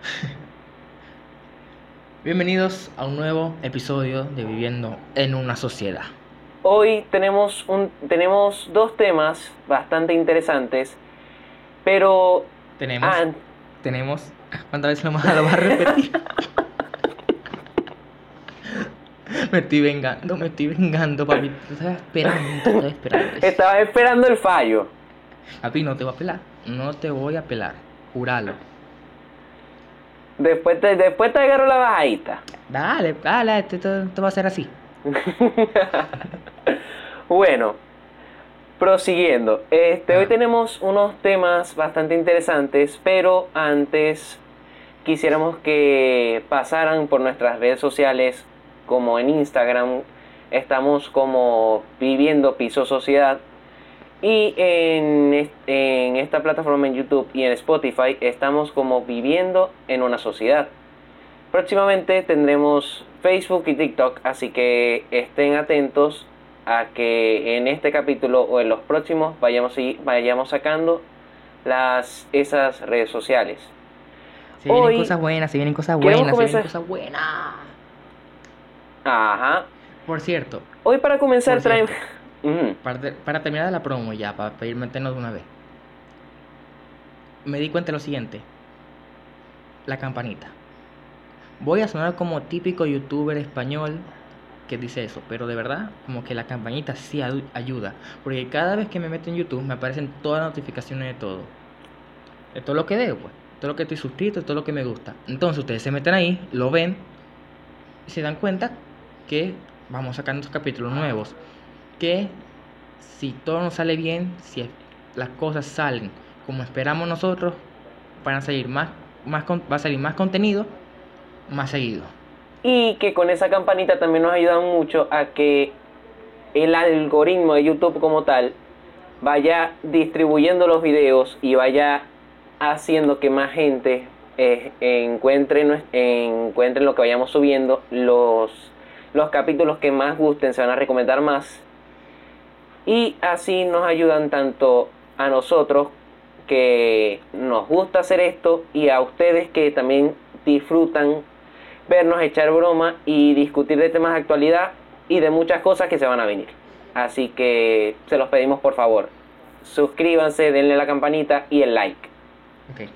Bienvenidos a un nuevo episodio de Viviendo en una sociedad. Hoy tenemos, un, tenemos dos temas bastante interesantes, pero... Tenemos... ah, Tenemos... ¿Cuántas veces lo más lo vas a repetir? me estoy vengando, me estoy vengando, papi. Te estaba esperando, te estaba esperando. estaba esperando el fallo. Papi, no te voy a pelar. No te voy a pelar. Juralo. Después te, después te agarro la bajadita. Dale, dale, esto, esto- esto va a ser así. Bueno, prosiguiendo. Este, hoy tenemos unos temas bastante interesantes, pero antes quisiéramos que pasaran por nuestras redes sociales, como en Instagram, estamos como Viviendo Piso Sociedad. Y en, en esta plataforma en YouTube y en Spotify estamos como Viviendo en una Sociedad. Próximamente tendremos Facebook y TikTok, así que estén atentos a que en este capítulo o en los próximos vayamos, y- vayamos sacando las, esas redes sociales. Se vienen Hoy cosas buenas, se vienen cosas buenas, se vienen cosas buenas. Ajá. Por cierto, Hoy para comenzar traemos... para, te- para terminar la promo ya, para pedir meternos de una vez. Me di cuenta de lo siguiente. La campanita. Voy a sonar como típico youtuber español que dice eso, pero de verdad, como que la campanita sí ayuda. Porque cada vez que me meto en YouTube me aparecen todas las notificaciones de todo. De todo lo que veo, pues. Todo lo que estoy suscrito, todo lo que me gusta. Entonces ustedes se meten ahí, lo ven y se dan cuenta que vamos sacando capítulos nuevos. Que si todo nos sale bien, si las cosas salen como esperamos nosotros, van a salir más, más va a salir más contenido más seguido. Y que con esa campanita también nos ayudan mucho a que el algoritmo de YouTube como tal vaya distribuyendo los videos y vaya haciendo que más gente eh, encuentre lo que vayamos subiendo, los, los capítulos que más gusten se van a recomendar más. Y así nos ayudan tanto a nosotros que nos gusta hacer esto y a ustedes que también disfrutan vernos echar broma y discutir de temas de actualidad y de muchas cosas que se van a venir. Así que se los pedimos por favor. Suscríbanse, denle la campanita y el like. Ok.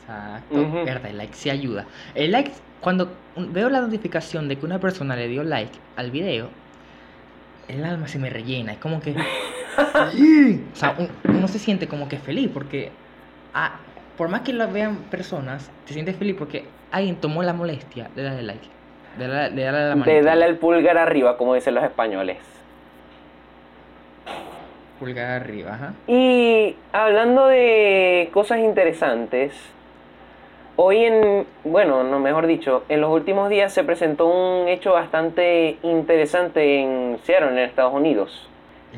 Exacto. Verdad, el like sí ayuda. El like, cuando veo la notificación de que una persona le dio like al video, el alma se me rellena. Es como que. Sí. O sea, un- uno se siente como que feliz porque. ah, por más que lo vean personas, te sientes feliz porque alguien tomó la molestia de darle like. De, darle- de la De manito. darle el pulgar arriba, como dicen los españoles. Pulgar arriba, ajá. Y hablando de cosas interesantes, hoy en, bueno, no mejor dicho, en los últimos días se presentó un hecho bastante interesante en Seattle, en Estados Unidos.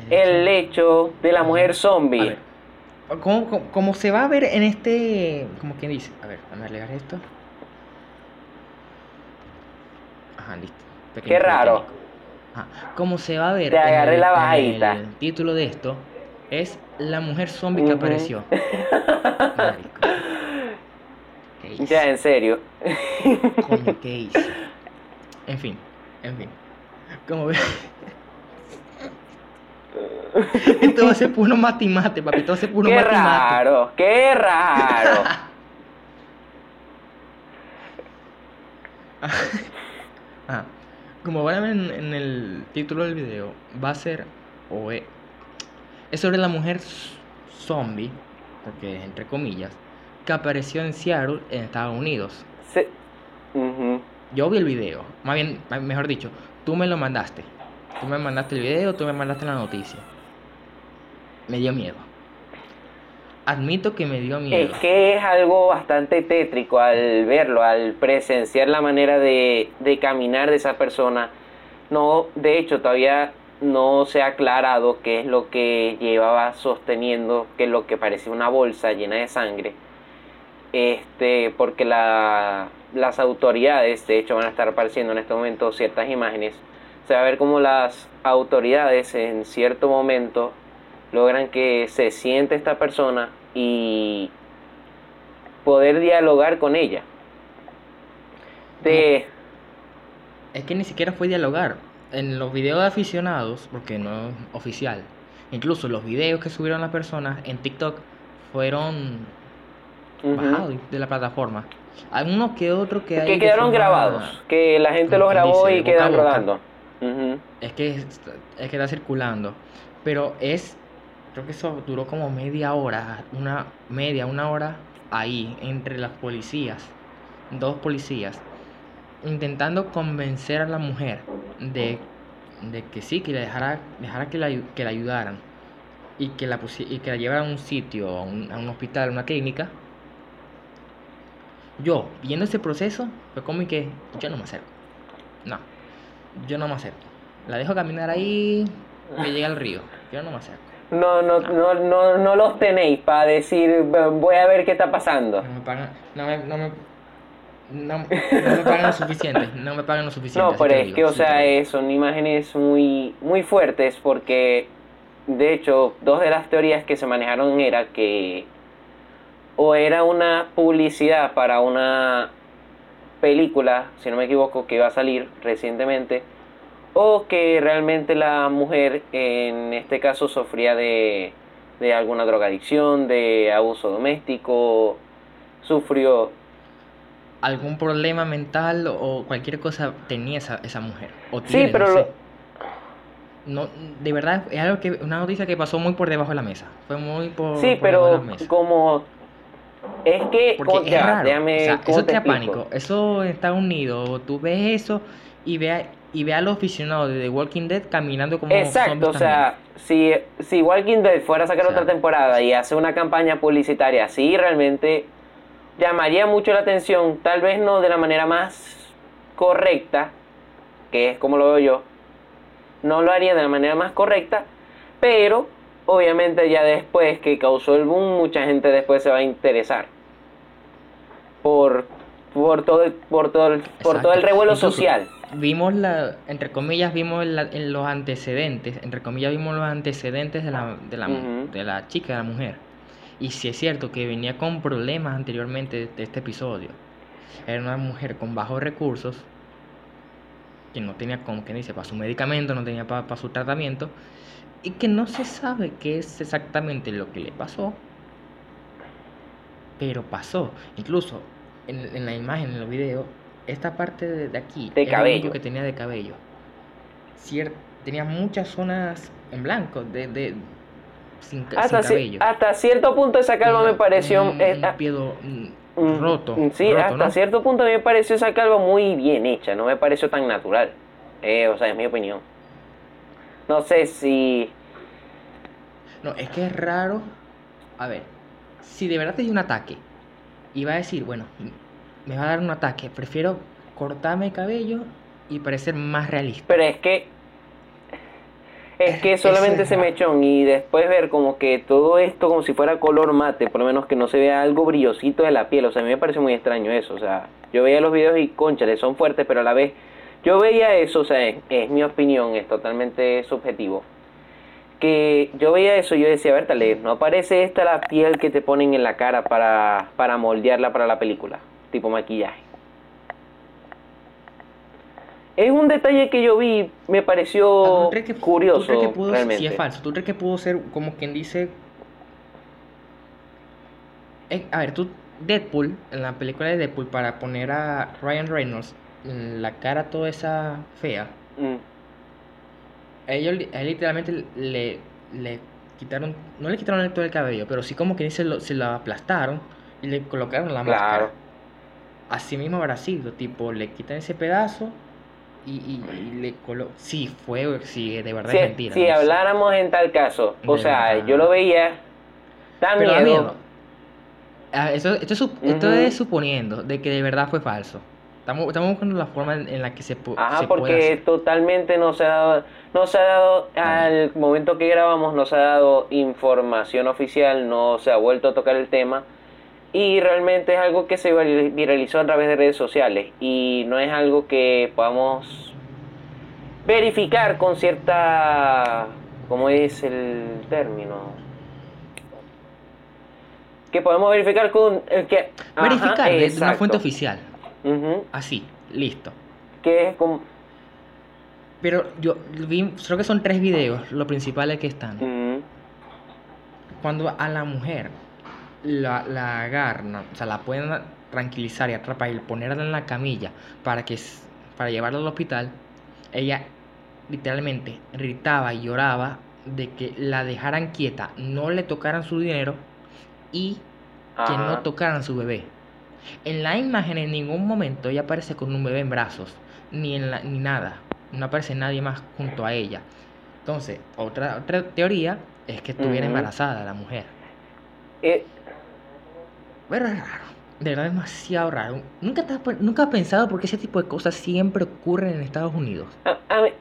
El hecho de la mujer A zombie. ver, ¿cómo, cómo, cómo se va a ver en este. como quien dice? A ver, vamos a alegar esto. Ajá, listo. Pequeño Qué raro. Ajá. Como se va a ver Te agarré el, la en bajadita. el título de esto, es la mujer zombie que apareció. Marico. Ya, en serio. Coño, ¿qué? En fin, en fin. Como ves. Esto va a ser puro matimate, papi. Esto va a ser puro Qué matimate. raro, qué raro. Ah, como van a ver en, en el título del video, va a ser o es sobre la mujer zombie, porque entre comillas, que apareció en Seattle, en Estados Unidos. Se- Ujú. Yo vi el video, más bien, mejor dicho, tú me lo mandaste. Tú me mandaste el video, tú me mandaste la noticia. Me dio miedo. Admito que me dio miedo. Es que es algo bastante tétrico al verlo, al presenciar la manera de, de caminar de esa persona. No, de hecho, todavía no se ha aclarado qué es lo que llevaba sosteniendo, que es lo que parecía una bolsa llena de sangre. Este, porque la, las autoridades, de hecho, van a estar apareciendo en este momento ciertas imágenes. Se va a ver cómo las autoridades en cierto momento logran que se siente esta persona y poder dialogar con ella. De... Es que ni siquiera fue dialogar. En los videos de aficionados, porque no es oficial, incluso los videos que subieron las personas en TikTok fueron Ujú. bajados de la plataforma. Algunos que otros que hay que quedaron grabados, que la gente los grabó y quedan rodando. Es que es, que está circulando. Pero es. Creo que eso duró como media hora. Una media, una hora ahí. Entre las policías. Dos policías. Intentando convencer a la mujer de, de que sí, que la dejara, dejara que la, que la ayudaran. Y que la, y que la llevaran a un sitio, a un, a un hospital, a una clínica. Yo, viendo ese proceso, fue como que yo no me acerco. No, yo no me acerco. La dejo caminar ahí, que llegue al río. Yo no me acerco. No, no, no, no, no los tenéis para decir, voy a ver qué está pasando. No me pagan, no me, no me, no, no me pagan lo suficiente. No me pagan lo suficiente. No, pero es que, o sea, son imágenes muy, muy fuertes porque, de hecho, dos de las teorías que se manejaron era que o era una publicidad para una película, si no me equivoco, que iba a salir recientemente, o que realmente la mujer en este caso sufría de, de alguna drogadicción, de abuso doméstico, sufrió algún problema mental o cualquier cosa tenía esa, esa mujer. O Sí, pero no lo- sé. No, de verdad, es algo que, una noticia que pasó muy por debajo de la mesa. Fue muy por, Sí, por debajo de pero la mesa. como es que Porque ¿cómo- es ya, raro. déjame- o sea, ¿cómo eso te te pánico. Eso en Estados Unidos, tú ves eso y ve a, y ve a los aficionados de The Walking Dead caminando como Exacto, o sea, si, si Walking Dead fuera a sacar O sea, otra temporada y hace una campaña publicitaria así, realmente llamaría mucho la atención, tal vez no de la manera más correcta, que es como lo veo yo, no lo haría de la manera más correcta, pero obviamente ya después que causó el boom, mucha gente después se va a interesar por, por, todo, el- por, todo, el, por todo el revuelo Incluso social. Vimos la, entre comillas, vimos la- en los antecedentes, entre comillas, vimos los antecedentes de la, de la, de la chica, de la mujer. Y si es cierto que venía con problemas anteriormente de, este episodio. Era una mujer con bajos recursos, que no tenía, como que dice, para su medicamento, no tenía para su tratamiento, y que no se sabe qué es exactamente lo que le pasó. Pero pasó. Incluso en, en la imagen, en los videos, esta parte de, de aquí De era cabello. que tenía de cabello. Cier- tenía muchas zonas en blanco, de, de sin, Hasta, sin cabello. hasta cierto punto esa calva me pareció un, eh, un ah, piedo, mm, mm, roto. mm, Sí, roto, hasta ¿no? cierto punto me pareció esa calva muy bien hecha, no me pareció tan natural. Eh, o sea, es mi opinión. No sé si... No, es que es raro. A ver, si de verdad te dio un ataque y va a decir, bueno, me va a dar un ataque, prefiero cortarme el cabello y parecer más realista. Pero es que... Es Es- que solamente es ese raro. mechón y después ver como que todo esto como si fuera color mate, por lo menos que no se vea algo brillosito de la piel. O sea, a mí me parece muy extraño eso. O sea, yo veía los videos y conchales, son fuertes, pero a la vez yo veía eso, o sea, es, es mi opinión, es totalmente subjetivo. Que yo veía eso y yo decía, Bertale, ¿no parece esta la piel que te ponen en la cara para, para moldearla para la película? Tipo maquillaje. Es un detalle que yo vi, me pareció ¿Tú crees que- curioso. ¿Tú crees que pudo, realmente. si es falso, ¿tú crees que pudo ser como quien dice... Eh, a ver, tú, Deadpool, en la película de Deadpool, para poner a Ryan Reynolds en la cara toda esa fea, Mm. ellos él literalmente le, le quitaron, no le quitaron todo el cabello, pero sí como que dice, lo, se lo aplastaron y le colocaron la Claro. máscara. Así mismo habrá sido, tipo, le quitan ese pedazo y, y- y le colocan... Sí, fue, sí, de verdad Si, es mentira. si no sé. habláramos en tal caso, o De sea, verdad. yo lo veía, da miedo. miedo. Ah, eso, esto, es, es suponiendo de que de verdad fue falso. Estamos, estamos buscando la forma en, en la que se, pu- Ajá, se puede porque hacer. totalmente no se ha dado, no se ha dado, al momento que grabamos, no se ha dado información oficial, no se ha vuelto a tocar el tema. Y realmente es algo que se vir- viralizó a través de redes sociales. Y no es algo que podamos verificar con cierta, ¿cómo es el término? que podemos verificar con que... Ajá, Verificar desde una fuente oficial. Así, listo. Que es como... Pero yo vi, creo que son tres videos, lo principales que están. Cuando a la mujer la, la agarran, o sea, la pueden tranquilizar y atrapar y ponerla en la camilla para que para llevarla al hospital, ella literalmente gritaba y lloraba de que la dejaran quieta, no le tocaran su dinero y que no tocaran su bebé. En la imagen en ningún momento ella aparece con un bebé en brazos, ni en la, ni nada. No aparece nadie más junto a ella. Entonces, otra, otra teoría es que estuviera embarazada la mujer. Eh, Pero es raro. De verdad, demasiado raro. ¿Nunca, te has, nunca has pensado por qué ese tipo de cosas siempre ocurren en Estados Unidos? a- a mí-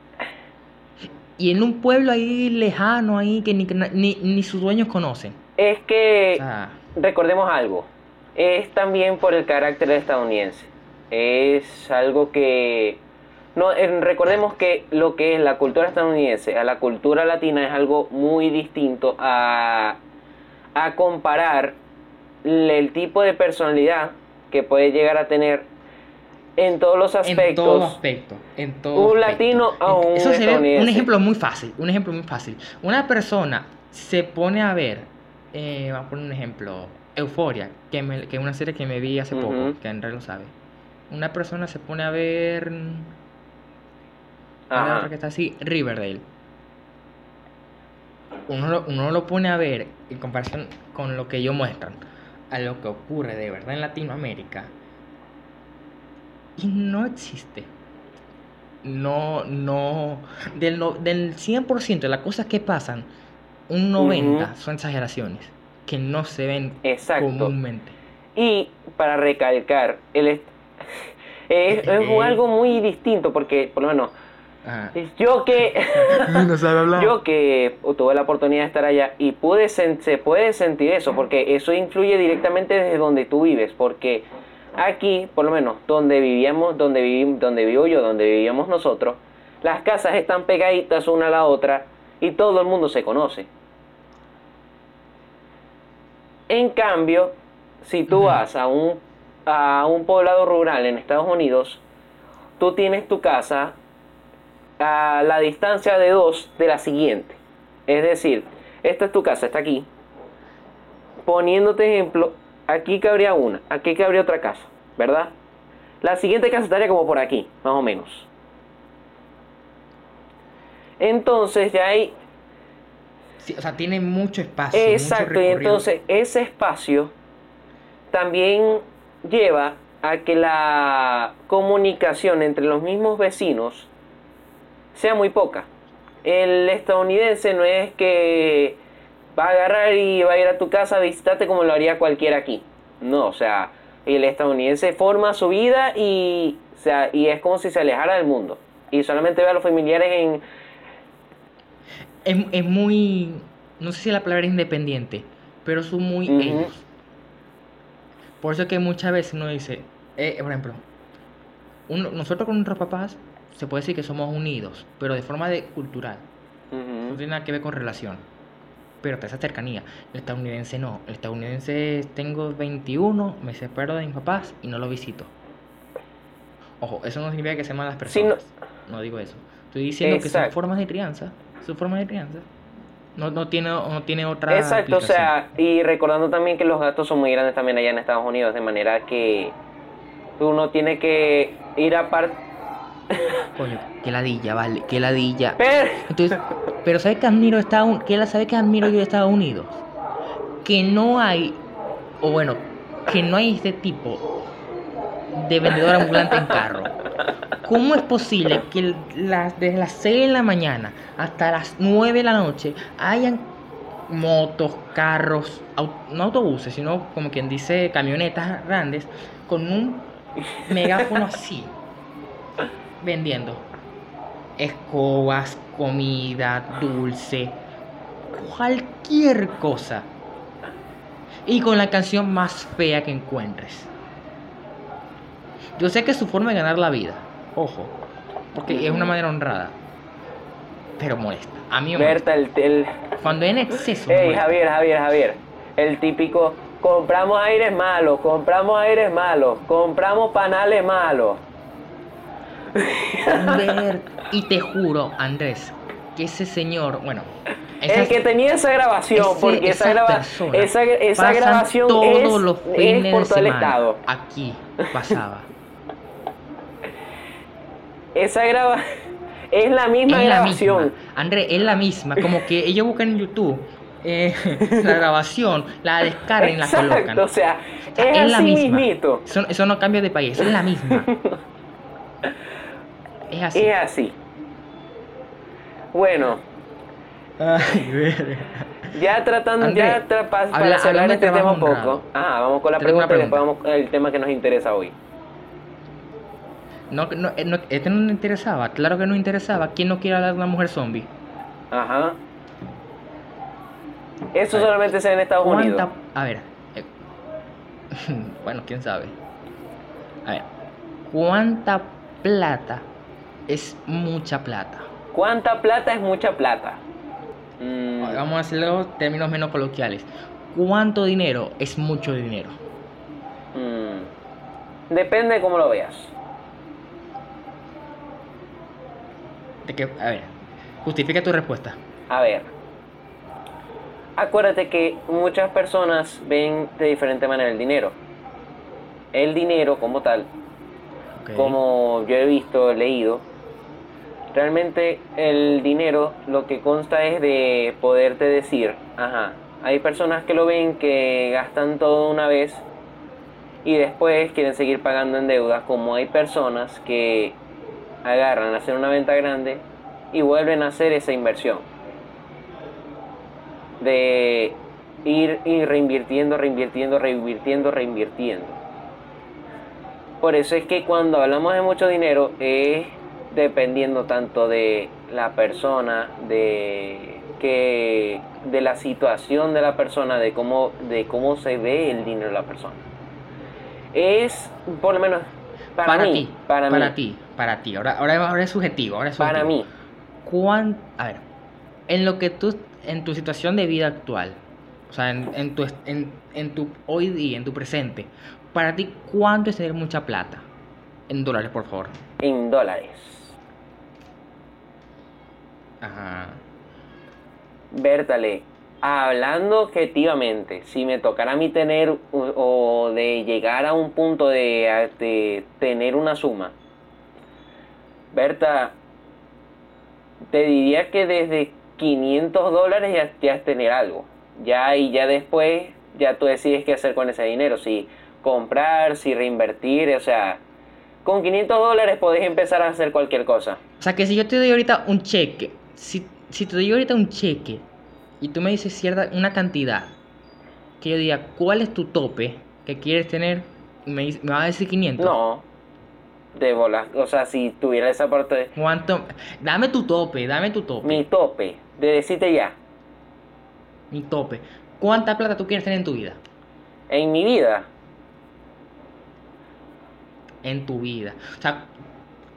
Y en un pueblo ahí lejano, ahí que ni, ni, ni sus dueños conocen. es O que... sea, recordemos algo, es también por el carácter estadounidense. Es algo que... No, recordemos que lo que es la cultura estadounidense a la cultura latina es algo muy distinto a, a comparar el tipo de personalidad que puede llegar a tener en todos los aspectos. En todo aspecto. En todo Un aspecto. latino a un Eso se ve, un ejemplo muy fácil. Un ejemplo muy fácil. Una persona se pone a ver, eh, vamos a poner un ejemplo, Euforia, que, me- que es una serie que me vi hace poco, que André lo sabe. Una persona se pone a ver. ¿cuál es la Ajá. otra que está así? Riverdale. Uno lo, uno lo pone a ver en comparación con lo que ellos muestran, a lo que ocurre de verdad en Latinoamérica. Y no existe. No, no. Del, del 100% de las cosas que pasan, un 90% Ujú. son exageraciones que no se ven Exacto. comúnmente. Y para recalcar, el est- es, es Eh. algo muy distinto porque, por lo menos, Ajá. yo que no sabe hablar. yo que tuve la oportunidad de estar allá y pude sen- se puede sentir eso porque eso influye directamente desde donde tú vives porque aquí por lo menos donde vivíamos donde vivimos donde vivo yo donde vivíamos nosotros las casas están pegaditas una a la otra y todo el mundo se conoce en cambio si tú vas a un a un poblado rural en Estados Unidos tú tienes tu casa a la distancia de dos de la siguiente. Es decir, esta es tu casa, está aquí. Poniéndote ejemplo, aquí cabría una, aquí cabría otra casa, ¿verdad? La siguiente casa estaría como por aquí, más o menos. Entonces ya hay o sea, tiene mucho espacio. mucho Exacto, y entonces ese espacio también lleva a que la comunicación entre los mismos vecinos sea muy poca. El estadounidense no es que va a agarrar y va a ir a tu casa a visitarte como lo haría cualquiera aquí. No, o sea, el estadounidense forma su vida y, o sea, y es como si se alejara del mundo. Y solamente ve a los familiares en, es, es muy, no sé si la palabra es independiente, pero son muy ellos. Por eso es que muchas veces uno dice, eh, por ejemplo, uno- nosotros con nuestros papás se puede decir que somos unidos, pero de forma de cultural, no Ujú. tiene nada que ver con relación. Pero está esa cercanía. El estadounidense no. El estadounidense tengo 21, me separo de mis papás y no los visito. Ojo, eso no significa que sean malas Sí, no- personas. no... digo eso. Estoy diciendo que son formas de crianza. Son formas de crianza. No, no, tiene, no tiene otra. Exacto, o sea, y recordando también que los gastos son muy grandes también allá en Estados Unidos, de manera que uno tiene que ir a par... Coño, qué ladilla, vale, qué ladilla. Pero- Entonces, pero ¿sabes qué admiro que admiro yo de Estados Unidos? Que no hay, o bueno, que no hay este tipo de vendedor ambulante en carro. ¿Cómo es posible que las, desde las 6 de la mañana hasta las 9 de la noche hayan motos, carros, no autobuses, sino como quien dice camionetas grandes con un megáfono así vendiendo escobas, comida, dulce, cualquier cosa. Y con la canción más fea que encuentres. Yo sé que es su forma de ganar la vida, ojo, porque es una manera honrada, pero molesta. A mí me. Berta, el, el... Cuando es en exceso. molesta. Javier, Javier, Javier. El típico, compramos aires malos, compramos aires malos, compramos panales malos. Y te juro, Andrés, que ese señor, bueno, El que tenía esa grabación, ese- porque esa, graba- esa, esa grabación todos es, los es por de todo el estado. Aquí pasaba. Esa graba es la misma es la grabación. misma. André, es la misma. Como que ellos buscan en YouTube eh, la grabación, la descargan y la colocan. Exacto, o sea, es, la así misma. mismito. Eso, eso no cambia de país, es la misma. es así. Es así. Bueno, Ay, verga. ya tratando, André, ya tra- pa- para habla- cerrar este tema un poco. Ah, vamos con la pregunta y después vamos al tema que nos interesa hoy. No, no, eh, no, este no interesaba. Claro que no interesaba. ¿Quién no quiere hablar de una mujer zombie? Ajá. Eso solamente se ve en Estados Unidos. A ver. eh, bueno, quién sabe. A ver. ¿Cuánta plata es mucha plata? ¿Cuánta plata es mucha plata? Mm, Vamos a hacerlo en términos menos coloquiales. ¿Cuánto dinero es mucho dinero? mm, Depende de cómo lo veas. De que, a ver, justifica tu respuesta. A ver. Acuérdate que muchas personas ven de diferente manera el dinero. El dinero como tal, como yo he visto, he leído, realmente el dinero lo que consta es de poderte decir, ajá, hay personas que lo ven que gastan todo una vez y después quieren seguir pagando en deudas, como hay personas que agarran a hacer una venta grande y vuelven a hacer esa inversión. De ir, ir reinvirtiendo, reinvirtiendo, reinvirtiendo, reinvirtiendo. Por eso es que cuando hablamos de mucho dinero es dependiendo tanto de la persona, de que de la situación de la persona, de cómo de cómo se ve el dinero de la persona. Es por lo menos para, mí, ti, para, para mí, ti, para ti. Ahora, ahora, ahora es subjetivo, ahora es para subjetivo. mí. ¿Cuán, a ver, en lo que tú, en tu situación de vida actual, o sea, en, en tu, en, en tu hoy día, en tu presente, para ti, ¿cuánto es tener mucha plata? En dólares, por favor. en dólares. Ajá. Bertale, hablando objetivamente, si me tocara a mí tener o de llegar a un punto de, tener una suma, Berta, te diría que desde 500 dólares ya, ya tener algo. Ya y ya después, ya tú decides qué hacer con ese dinero, si comprar, si reinvertir, o sea, con 500 dólares podés empezar a hacer cualquier cosa. O sea, que si yo te doy ahorita un cheque, si, si te doy ahorita un cheque y tú me dices cierta una cantidad, que yo diga, ¿cuál es tu tope que quieres tener? Y me, me vas a decir 500. No, de bolas, o sea, si tuviera esa parte... ¿Cuánto? Dame tu tope, dame tu tope. Mi tope, de decirte ya, Mi tope. ¿Cuánta plata tú quieres tener en tu vida? en mi vida, En tu vida. O sea,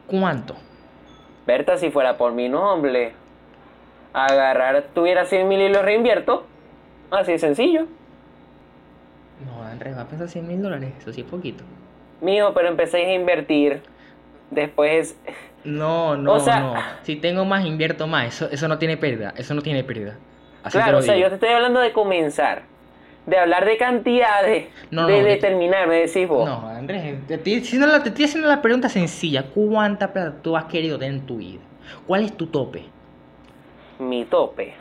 ¿cuánto? Berta, si fuera por mi nombre, agarrar, tuviera 100 mil y los reinvierto, así de sencillo. No, Andrés, va a pensar 100 mil dólares. Eso sí es poquito. Mío, pero empecé a invertir, después, No, no, O sea- no. Si tengo más, invierto más. Eso, eso no tiene pérdida. Eso no tiene pérdida. Así claro, o sea, yo te estoy hablando de comenzar, de hablar de cantidades, No, de no, determinar, me decís vos. No, Andrés, te estoy, haciendo la, te estoy haciendo la pregunta sencilla. ¿Cuánta plata tú has querido tener en tu vida? ¿Cuál es tu tope? Mi tope.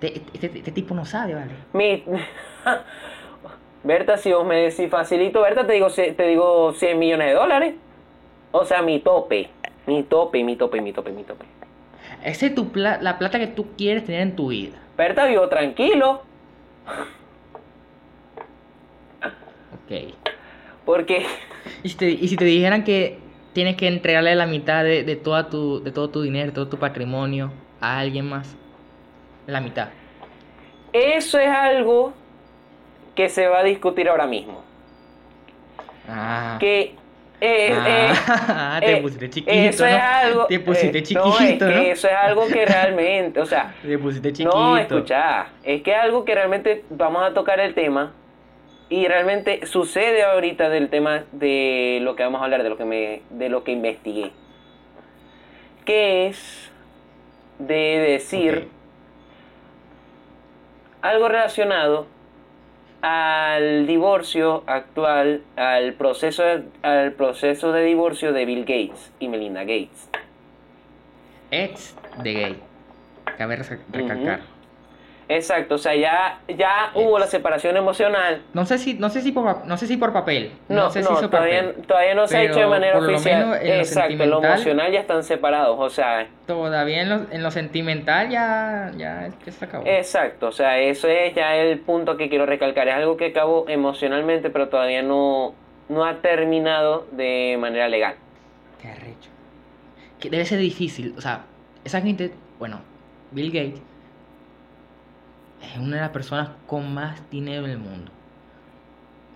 Te- Este, este tipo no sabe, ¿vale? Mi... Berta, si vos me decís facilito, Berta, te digo, te digo 100 millones de dólares. O sea, mi tope. Mi tope, mi tope, mi tope, mi tope. Esa es tu pla- la plata que tú quieres tener en tu vida. Berta vivo tranquilo. Ok. Porque, Y si te, y si te dijeran que tienes que entregarle la mitad de, de, toda tu, de todo tu dinero, todo tu patrimonio a alguien más, la mitad. eso es algo que se va a discutir ahora mismo. Ah, Que Eh, eh, Ah, te eh, pusiste chiquito, eso ¿no? es algo. Te pusiste chiquito, no, es ¿no? que eso es algo que realmente, o sea, Te pusiste chiquito. no, escucha, es que algo que realmente vamos a tocar el tema y realmente sucede ahorita del tema de lo que vamos a hablar, de lo que me, de lo que investigué, que es de decir algo relacionado al divorcio actual, al proceso, al proceso de divorcio de Bill Gates y Melinda Gates. Ex de gay. Cabe reca- recalcar. Exacto, o sea, ya, ya hubo la separación emocional. No sé si, no sé si por, no sé si por papel. No, no, sé si hizo todavía, papel. todavía no se ha hecho de manera por lo oficial. menos en lo Exacto, lo sentimental- emocional ya están separados, o sea, Todavía en lo, en lo sentimental ya, ya, ya se acabó. exacto, o sea, eso es ya el punto que quiero recalcar. Es algo que acabó emocionalmente, pero todavía no, no ha terminado de manera legal. Qué arrecho. Que debe ser difícil. O sea, esa gente, bueno, Bill Gates es una de las personas con más dinero en el mundo.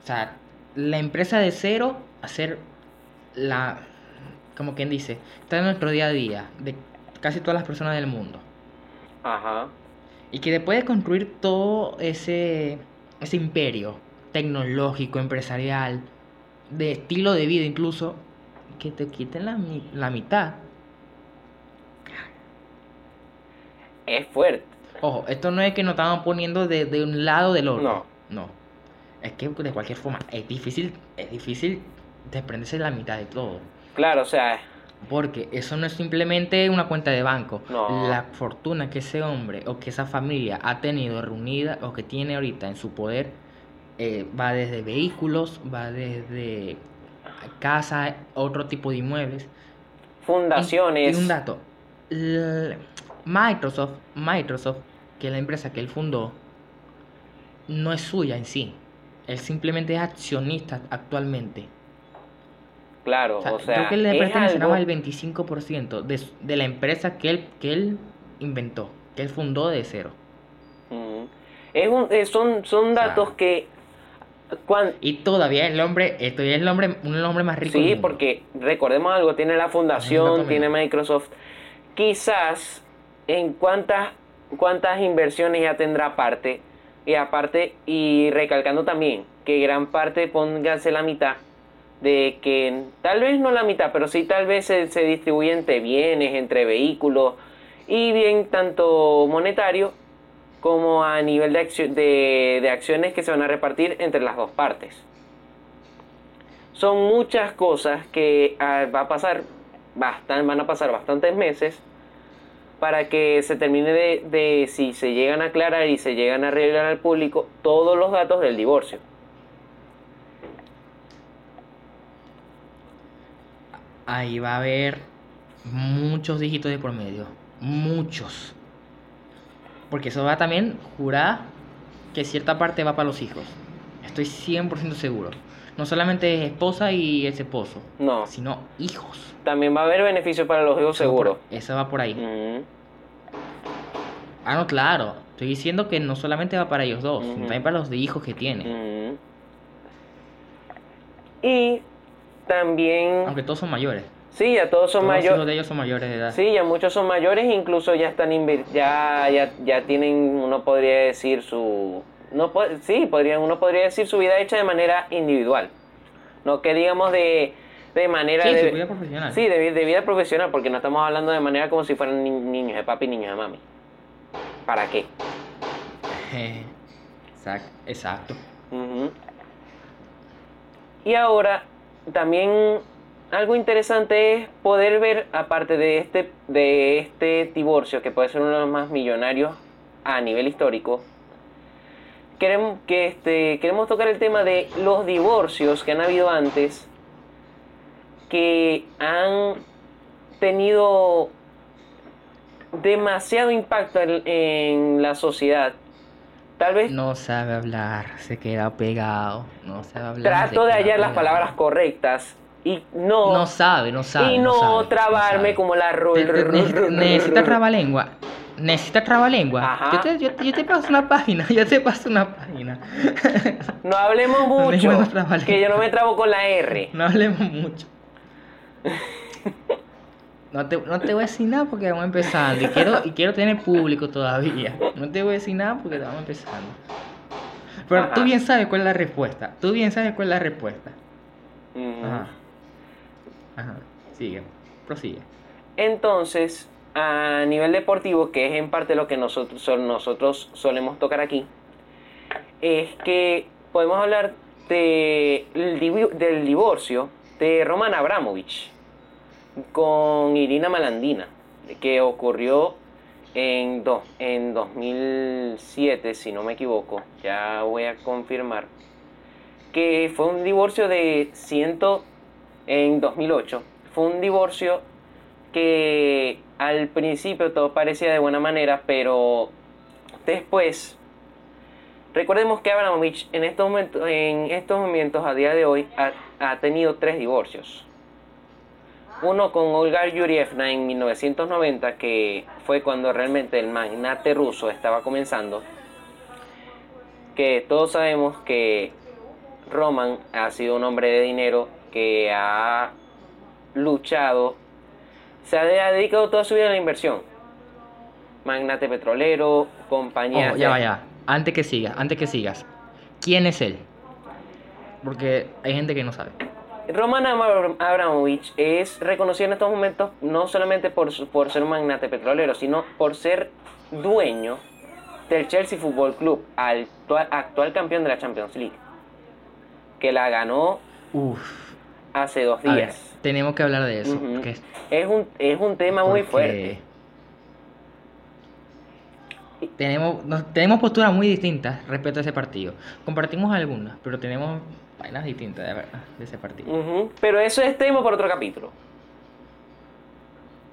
O sea, la empresa de cero, hacer la, como quien dice, está en nuestro día a día, de casi todas las personas del mundo. Ajá. Y que después de construir todo ese, ese imperio tecnológico, empresarial, de estilo de vida incluso, que te quiten la, la mitad. Es fuerte. Ojo, esto no es que nos estamos poniendo de, de un lado del otro. No. No. Es que de cualquier forma es difícil, es difícil desprenderse de la mitad de todo. Claro, o sea, Porque eso no es simplemente una cuenta de banco. No. La fortuna que ese hombre o que esa familia ha tenido reunida o que tiene ahorita en su poder eh, va desde vehículos, va desde casa, otro tipo de inmuebles. Fundaciones. Y un dato. Microsoft, Microsoft, que la empresa que él fundó, no es suya en sí. Él simplemente es accionista actualmente. Claro, O sea, o sea, creo que le pertenece algo- el 25% de, de la empresa que él, que él inventó, que él fundó de cero. Es un- eh, son, son datos que... cuan- Y todavía el hombre, eh, todavía es el hombre, los hombres más ricos del sí, porque recordemos algo, tiene la fundación, tiene. Microsoft. Quizás en cuántas, cuántas inversiones ya tendrá aparte. Y aparte, y recalcando también que gran parte, pónganse la mitad, de que tal vez no la mitad, pero sí tal vez se, se distribuye entre bienes, entre vehículos, y bien tanto monetario como a nivel de, de acciones que se van a repartir entre las dos partes. Son muchas cosas que ah, va a pasar bastan- van a pasar bastantes meses para que se termine de, si se llegan a aclarar y se llegan a revelar al público todos los datos del divorcio. Ahí va a haber muchos dígitos de promedio. Muchos. Porque eso va también jurar que cierta parte va para los hijos. Estoy 100% seguro. No solamente es esposa y ese esposo, No, sino hijos. también va a haber beneficios para los hijos seguro. Eso va por ahí. Ujú. Ah, no, claro. Estoy diciendo que no solamente va para ellos dos, sino también para los de hijos que tienen. Ujú. Y también, Aunque todos son mayores. sí, ya todos son Todos mayores. de ellos son mayores de edad. Sí, ya muchos son mayores, incluso ya están ya, ya, ya tienen, uno podría decir su, no sí, podría, uno podría decir su vida hecha de manera individual, no que digamos de, de manera Sí, de, su vida profesional. sí, de, vi- de vida profesional, porque no estamos hablando de manera como si fueran ni- niños de papi y niños de mami. ¿Para qué? Exact- Exacto. Ujú. Y ahora, también algo interesante es poder ver, aparte de este, de este divorcio, que puede ser uno de los más millonarios a nivel histórico, queremos, que este, queremos tocar el tema de los divorcios que han habido antes, que han tenido demasiado impacto en, en la sociedad. Tal vez No sabe hablar, se queda pegado. No sabe hablar. trato de hallar las palabras correctas y no, No sabe, no sabe. y no, sabe, trabarme sabe. como la ru- Necesita trabalengua. ¿Necesitas trabalengua? Ajá. Yo te, yo, yo te paso una página, yo te paso una página. No hablemos mucho, hablemos que yo no me trabo con la R. No hablemos mucho. No te, no te voy a decir nada porque vamos empezando. Y quiero, y quiero tener público todavía. No te voy a decir nada porque estamos empezando. Pero tú bien sabes cuál es la respuesta. Tú bien sabes cuál es la respuesta. Ujú. Ajá. Ajá. Sigue. Prosigue. Entonces, a nivel deportivo, que es en parte lo que nosotros, nosotros solemos tocar aquí, es que podemos hablar de, del divorcio de Roman Abramovich con Irina Malandina, que ocurrió en, do- en 2007, si no me equivoco, ya voy a confirmar, que fue un divorcio de ciento en 2008, fue un divorcio que al principio todo parecía de buena manera, pero después recordemos que Abramovich en estos momentos, en estos momentos a día de hoy ha, tenido tres divorcios. Uno con Olga Yurievna en 1990, que fue cuando realmente el magnate ruso estaba comenzando. Que todos sabemos que Roman ha sido un hombre de dinero que ha luchado se ha de- ha dedicado toda su vida a la inversión. Magnate petrolero, compañías. Ojo, ya vaya. Antes que sigas, antes que sigas. ¿Quién es él? Porque hay gente que no sabe. Roman Abra- Abramovich es reconocido en estos momentos no solamente por, por ser un magnate petrolero, sino por ser dueño del Chelsea Football Club, actual, actual campeón de la Champions League, que la ganó Uf. hace dos días. Tenemos que hablar de eso. Porque- Es un, es un tema muy fuerte. Tenemos, nos- tenemos posturas muy distintas respecto a ese partido. Compartimos algunas, pero tenemos vainas distintas de verdad de ese partido. Pero eso es tema por otro capítulo.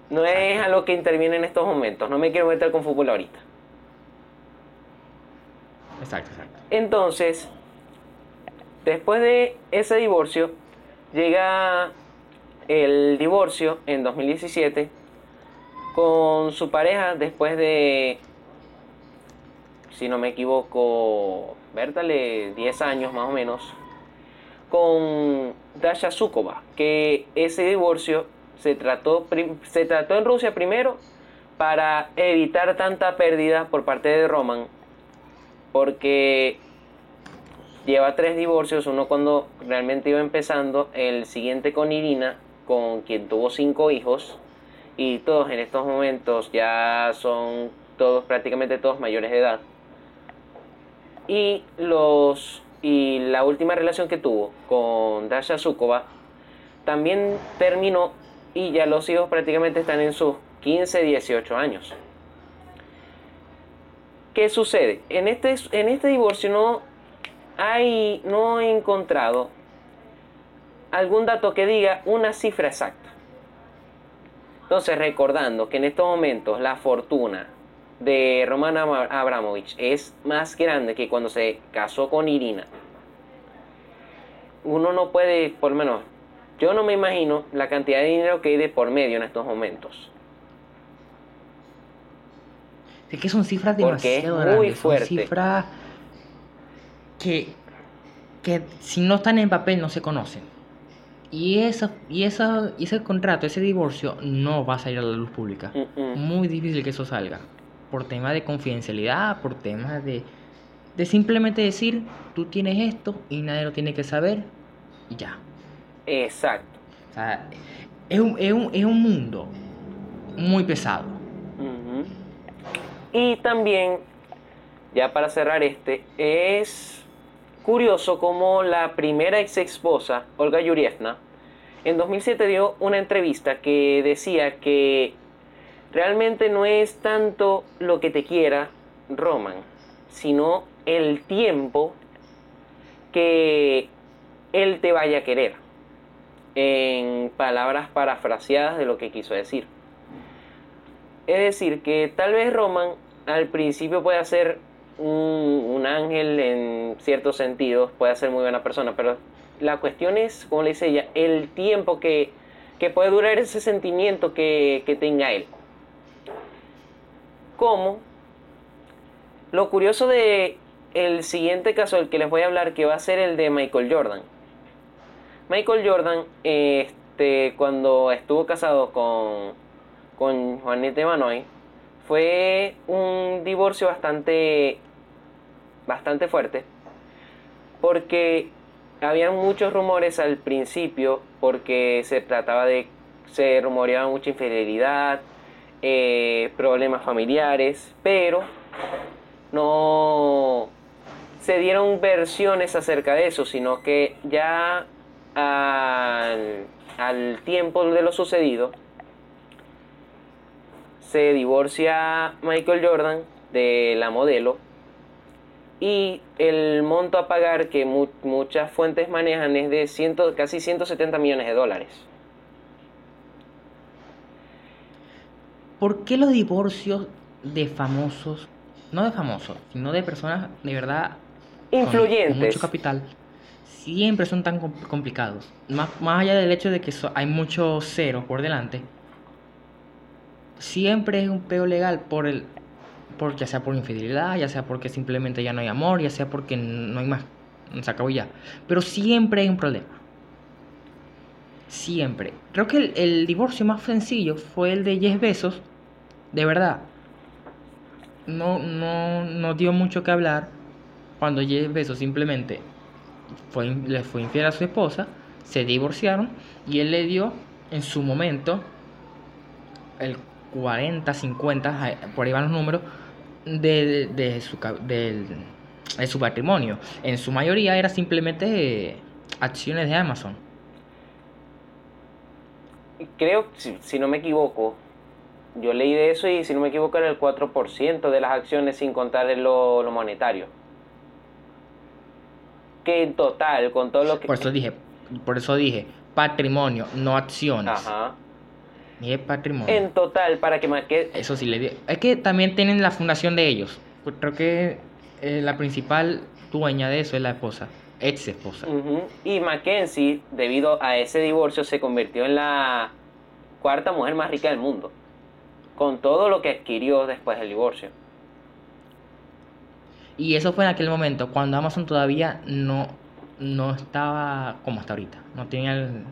No es a lo que interviene en estos momentos. No me quiero meter con fútbol ahorita. Exacto, exacto. Entonces, después de ese divorcio, llega el divorcio en 2017 con su pareja después de, si no me equivoco, Bertale, 10 años más o menos, con Dasha Sukova, que ese divorcio se trató, se trató en Rusia primero para evitar tanta pérdida por parte de Roman, porque lleva tres divorcios, uno cuando realmente iba empezando, el siguiente con Irina, con quien tuvo cinco hijos, y todos en estos momentos ya son todos, prácticamente todos mayores de edad. Y los y la última relación que tuvo con Dasha Sukova también terminó y ya los hijos prácticamente están en sus 15, 18 años. ¿Qué sucede? En este, en este divorcio no hay, no he encontrado algún dato que diga una cifra exacta. Entonces, recordando que en estos momentos la fortuna de Roman Abra- Abramovich es más grande que cuando se casó con Irina, uno no puede, por lo menos, yo no me imagino la cantidad de dinero que hay de por medio en estos momentos. Es que son cifras Porque es demasiado muy grandes. fuerte. Son cifras que, que si no están en papel no se conocen. Y, eso, y, eso, y ese contrato, ese divorcio, no va a salir a la luz pública. Muy difícil que eso salga. Por temas de confidencialidad, por temas de, de simplemente decir, tú tienes esto y nadie lo tiene que saber y ya. Exacto. O sea, es un, es un, es un mundo muy pesado. Y también, ya para cerrar este, es curioso como la primera ex esposa, Olga Yurievna, en 2007 dio una entrevista que decía que realmente no es tanto lo que te quiera Roman, sino el tiempo que él te vaya a querer. En palabras parafraseadas de lo que quiso decir. Es decir, que tal vez Roman al principio puede ser un, un ángel en ciertos sentidos, puede ser muy buena persona, pero la cuestión es, como le dice ella, el tiempo que, que puede durar ese sentimiento que, que tenga él. como lo curioso de el siguiente caso del que les voy a hablar, que va a ser el de Michael Jordan. Michael Jordan, este, cuando estuvo casado con, con Juanita Manoy, fue un divorcio bastante, bastante fuerte, porque habían muchos rumores al principio, porque se trataba de, se rumoreaba mucha infidelidad, eh, problemas familiares, pero no se dieron versiones acerca de eso, sino que ya al, al tiempo de lo sucedido, se divorcia Michael Jordan de la modelo y el monto a pagar que muchas fuentes manejan es de ciento, casi 170 millones de dólares. ¿Por qué los divorcios de famosos, no de famosos, sino de personas de verdad influyentes, con mucho capital, siempre son tan complicados? Más, más allá del hecho de que hay muchos ceros por delante, siempre es un peo legal por el por, ya sea por infidelidad, ya sea porque simplemente ya no hay amor, ya sea porque no hay más, se acabó ya. Pero siempre hay un problema. Siempre. Creo que el, divorcio más sencillo fue el de Jeff Bezos. De verdad. No, no, no dio mucho que hablar cuando Jeff Bezos simplemente le fue infiel a su esposa, se divorciaron y él le dio en su momento el 40, 50, por ahí van los números, de, de, su, de, su patrimonio. En su mayoría era simplemente acciones de Amazon. Creo, si, no me equivoco, yo leí de eso y si no me equivoco era el 4% de las acciones sin contar lo, lo monetario. Que en total, con todo lo que... Por eso dije, por eso dije, patrimonio, no acciones. Ajá. Ni es patrimonio. En total, para que Mackenzie... Eso sí le digo. Es que también tienen la fundación de ellos. Creo que eh, la principal dueña de eso es la esposa, ex esposa. Y Mackenzie, debido a ese divorcio, se convirtió en la cuarta mujer más rica del mundo. Con todo lo que adquirió después del divorcio. Y eso fue en aquel momento, cuando Amazon todavía no, no estaba como hasta ahorita. No tenía el,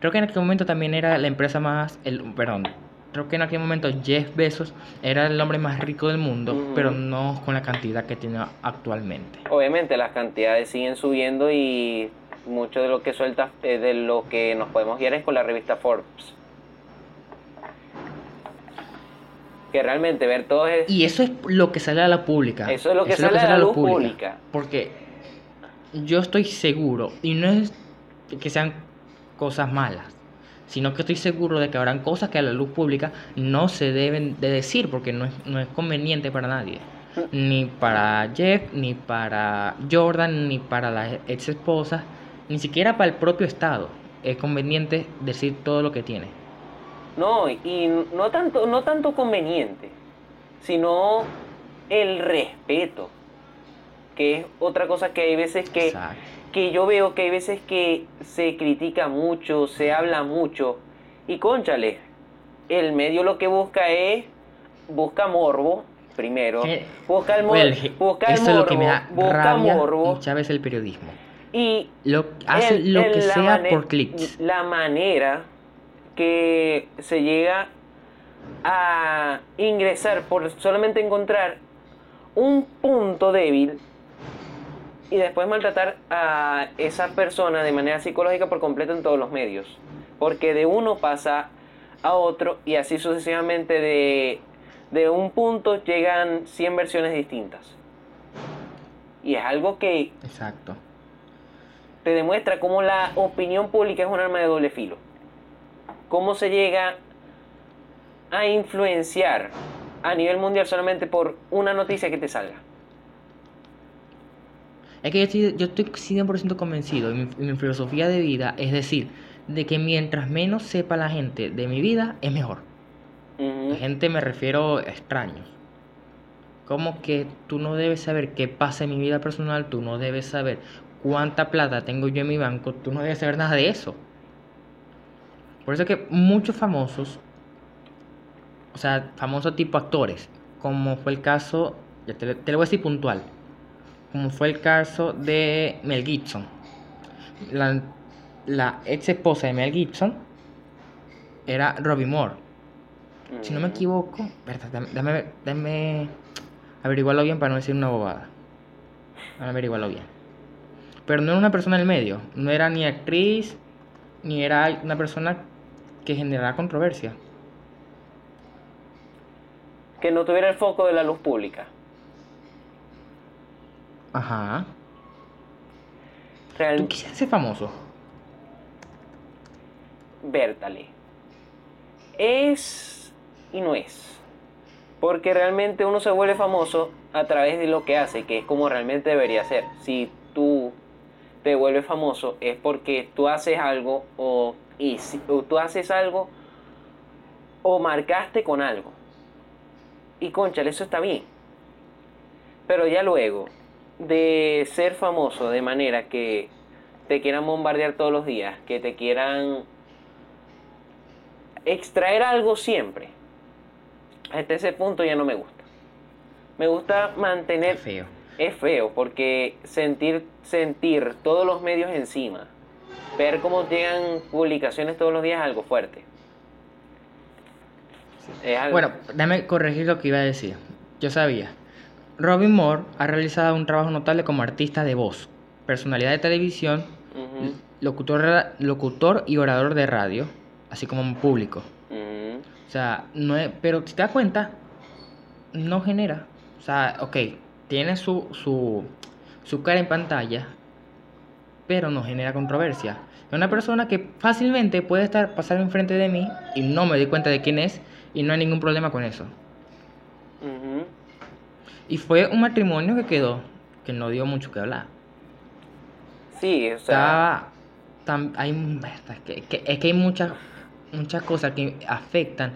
Creo que en aquel momento también era la empresa más, el, perdón, creo que en aquel momento Jeff Bezos era el hombre más rico del mundo, pero no con la cantidad que tiene actualmente. Obviamente las cantidades siguen subiendo y mucho de lo que suelta, eh, de lo que nos podemos guiar es con la revista Forbes. Que realmente ver todo es... Y eso es lo que sale a la pública. Eso es lo que, sale, a la pública. Porque yo estoy seguro, y no es que sean cosas malas, sino que estoy seguro de que habrán cosas que a la luz pública no se deben de decir porque no es, no es conveniente para nadie. Ni para Jeff, ni para Jordan, ni para las ex esposas, ni siquiera para el propio Estado. Es conveniente decir todo lo que tiene. No, y no tanto, no tanto conveniente, sino el respeto, que es otra cosa que hay veces que que yo veo que hay veces que se critica mucho, se habla mucho, y conchale, el medio lo que busca es, busca morbo, primero, busca el, morbo, busca el morbo, que me da busca morbo. Y el periodismo. Y lo, hace lo que sea por clics. La manera que se llega a ingresar por solamente encontrar un punto débil y después maltratar a esa persona de manera psicológica por completo en todos los medios. Porque de uno pasa a otro y así sucesivamente de, de un punto llegan 100 versiones distintas. Y es algo que... Exacto. Te demuestra cómo la opinión pública es un arma de doble filo. Cómo se llega a influenciar a nivel mundial solamente por una noticia que te salga. Es que yo estoy, yo estoy 100% convencido, y mi, filosofía de vida es decir, de que mientras menos sepa la gente de mi vida, es mejor. La gente me refiero a extraños. Como que tú no debes saber qué pasa en mi vida personal, tú no debes saber cuánta plata tengo yo en mi banco, tú no debes saber nada de eso. Por eso es que muchos famosos o sea, famosos tipo actores, como fue el caso, ya te, te lo voy a decir puntual, como fue el caso de Mel Gibson. La, la ex esposa de Mel Gibson era Robbie Moore. Si no me Mm. equivoco, verdad, dame, dame, dame averiguarlo bien para no decir una bobada. Dame averiguarlo bien. Pero no era una persona del medio, no era ni actriz, ni era una persona que generara controversia. Que no tuviera el foco de la luz pública. Ajá. Real... ¿Tú quisieras ser famoso? Bertale. Es y no es. Porque realmente uno se vuelve famoso a través de lo que hace, que es como realmente debería ser. Si tú te vuelves famoso es porque tú haces algo o, y si- o tú haces algo o marcaste con algo. Y conchale, eso está bien. Pero ya luego de ser famoso de manera que te quieran bombardear todos los días, que te quieran extraer algo siempre, hasta ese punto ya no me gusta. Me gusta mantener... Es feo. Es feo porque sentir, sentir todos los medios encima, ver cómo llegan publicaciones todos los días es algo fuerte. Es algo- Bueno, déjame corregir lo que iba a decir. Yo sabía. Robin Moore ha realizado un trabajo notable como artista de voz, personalidad de televisión, Ujú, locutor, locutor y orador de radio, así como en público. ujú. O sea, no es, pero si te das cuenta, no genera. O sea, ok, tiene su, su, su cara en pantalla, pero no genera controversia. Es una persona que fácilmente puede estar pasar enfrente de mí y no me doy cuenta de quién es y no hay ningún problema con eso. Ujú. Y fue un matrimonio que quedó, que no dio mucho que hablar. Sí, o sea, Estaba, tam- hay, es que, que- es que hay muchas, muchas cosas que afectan.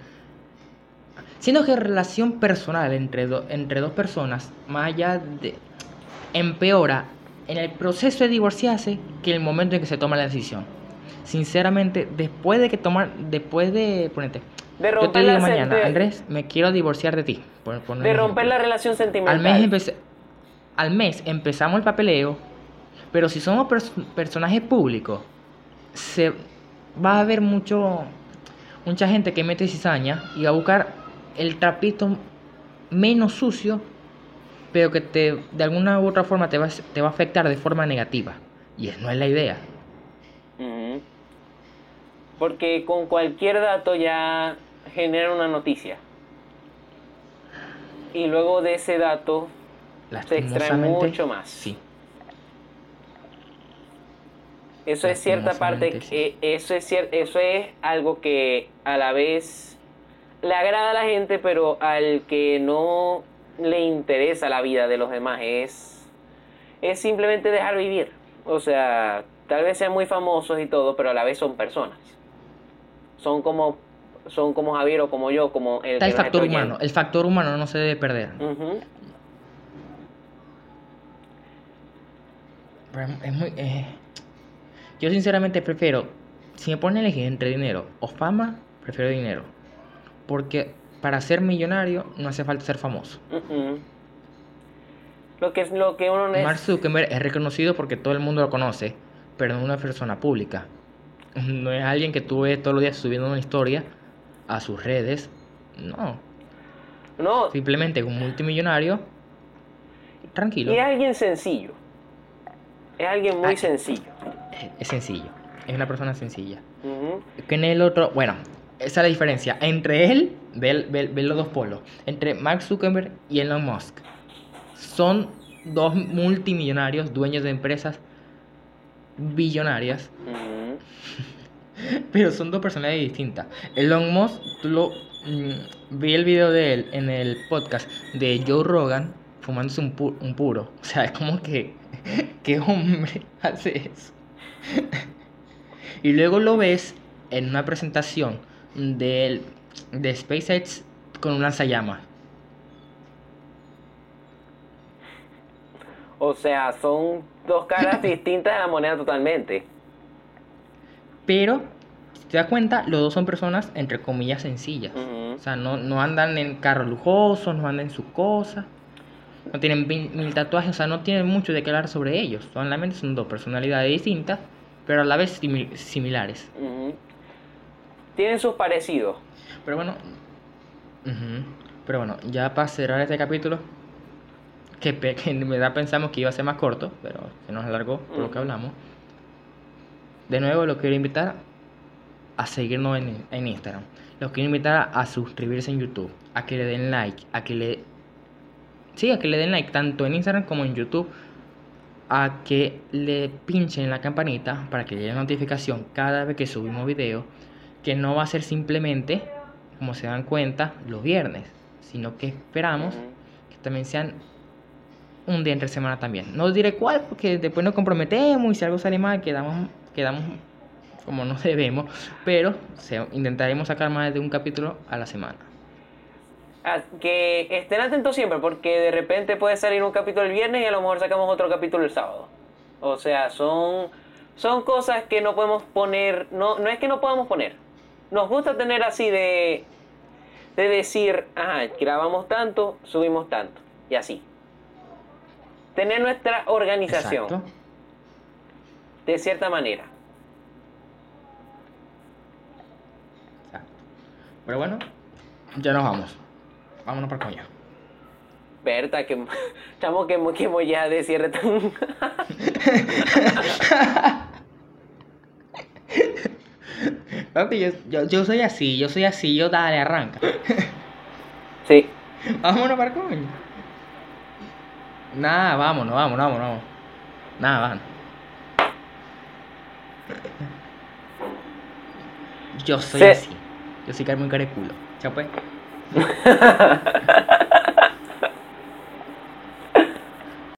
Siendo que relación personal entre, do- entre dos personas, más allá de. empeora en el proceso de divorciarse que el momento en que se toma la decisión. Sinceramente, después de que tomar. Después de. Ponete. De Yo te romper, digo la, mañana, Andrés, me quiero divorciar de ti. por de romper la relación sentimental. Al mes, empecé- al mes empezamos el papeleo, pero si somos pers- personajes públicos, se va a haber mucho mucha gente que mete cizaña y va a buscar el trapito menos sucio, pero que te de alguna u otra forma te va, a- te va a afectar de forma negativa. Y es- no es la idea. Ujú. Porque con cualquier dato ya genera una noticia. Y luego de ese dato se extrae mucho más. Sí. Eso es cierta parte, sí. eso es cier- eso es algo que a la vez le agrada a la gente, pero al que no le interesa la vida de los demás es es simplemente dejar vivir. O sea, tal vez sean muy famosos y todo, pero a la vez son personas. Son como son como Javier o como yo, como el Está el factor humano. El factor humano no se debe perder. Pero es muy. eh, Yo sinceramente prefiero. Si me ponen a elegir entre dinero o fama, prefiero dinero. Porque para ser millonario no hace falta ser famoso. Ujú. Lo que es lo que uno Mark Zuckerberg es reconocido porque todo el mundo lo conoce, pero no es una persona pública. No es alguien que tú ves todos los días subiendo una historia a sus redes. No. no Simplemente un multimillonario. Tranquilo. y es alguien sencillo. Es alguien muy Ah, sencillo. Es- sencillo. Es una persona sencilla. Ujú. que en el otro, bueno, esa es la diferencia entre él, ve, el- ve- ve los dos polos, entre Mark Zuckerberg y Elon Musk. Son dos multimillonarios, dueños de empresas billonarias. pero son dos personalidades distintas. Elon Musk, tú lo mm, vi el video de él en el podcast de Joe Rogan fumándose un, pu- un puro. O sea, es como que, ¿qué hombre hace eso? y luego lo ves en una presentación del, de SpaceX con un lanzallamas. O sea, son dos caras distintas de la moneda totalmente. Pero, si te das cuenta, los dos son personas, entre comillas, sencillas. O sea, no, no andan en carros lujosos, no andan en sus cosas. No tienen mil, mil tatuajes, o sea, no tienen mucho de qué hablar sobre ellos. Solamente son dos personalidades distintas, pero a la vez simi- similares. Tienen sus parecidos. Pero bueno, ujú, pero bueno, ya para cerrar este capítulo, que, que en verdad pensamos que iba a ser más corto, pero se nos alargó por lo que hablamos. De nuevo, lo quiero invitar a seguirnos en, en Instagram. Los quiero invitar a, suscribirse en YouTube, a que le den like, a que le... Sí, a que le den like tanto en Instagram como en YouTube, a que le pinchen la campanita para que llegue notificación cada vez que subimos video, que no va a ser simplemente, como se dan cuenta, los viernes, sino que esperamos que también sean un día entre semana también. No diré cuál porque después nos comprometemos y si algo sale mal quedamos, quedamos como no debemos, pero intentaremos sacar más de un capítulo a la semana. Ah, Que estén atentos siempre, porque de repente puede salir un capítulo el viernes y a lo mejor sacamos otro capítulo el sábado. O sea, son, son cosas que no podemos poner, no, no es que no podamos poner. Nos gusta tener así de, de decir, ajá, grabamos tanto, subimos tanto, y así. Tener nuestra organización, Exacto. De cierta manera. Pero bueno, ya nos vamos. Vámonos para coño. Berta, que chamo que, que ya de cierre tan... Papi, yo, yo, yo soy así, yo soy así, yo dale, arranca. sí. Vámonos para coño. Nada, vámonos, vámonos, vámonos. vámonos. Nada, vámonos. Yo soy así. Yo soy Carmen Careculo. Chao pues.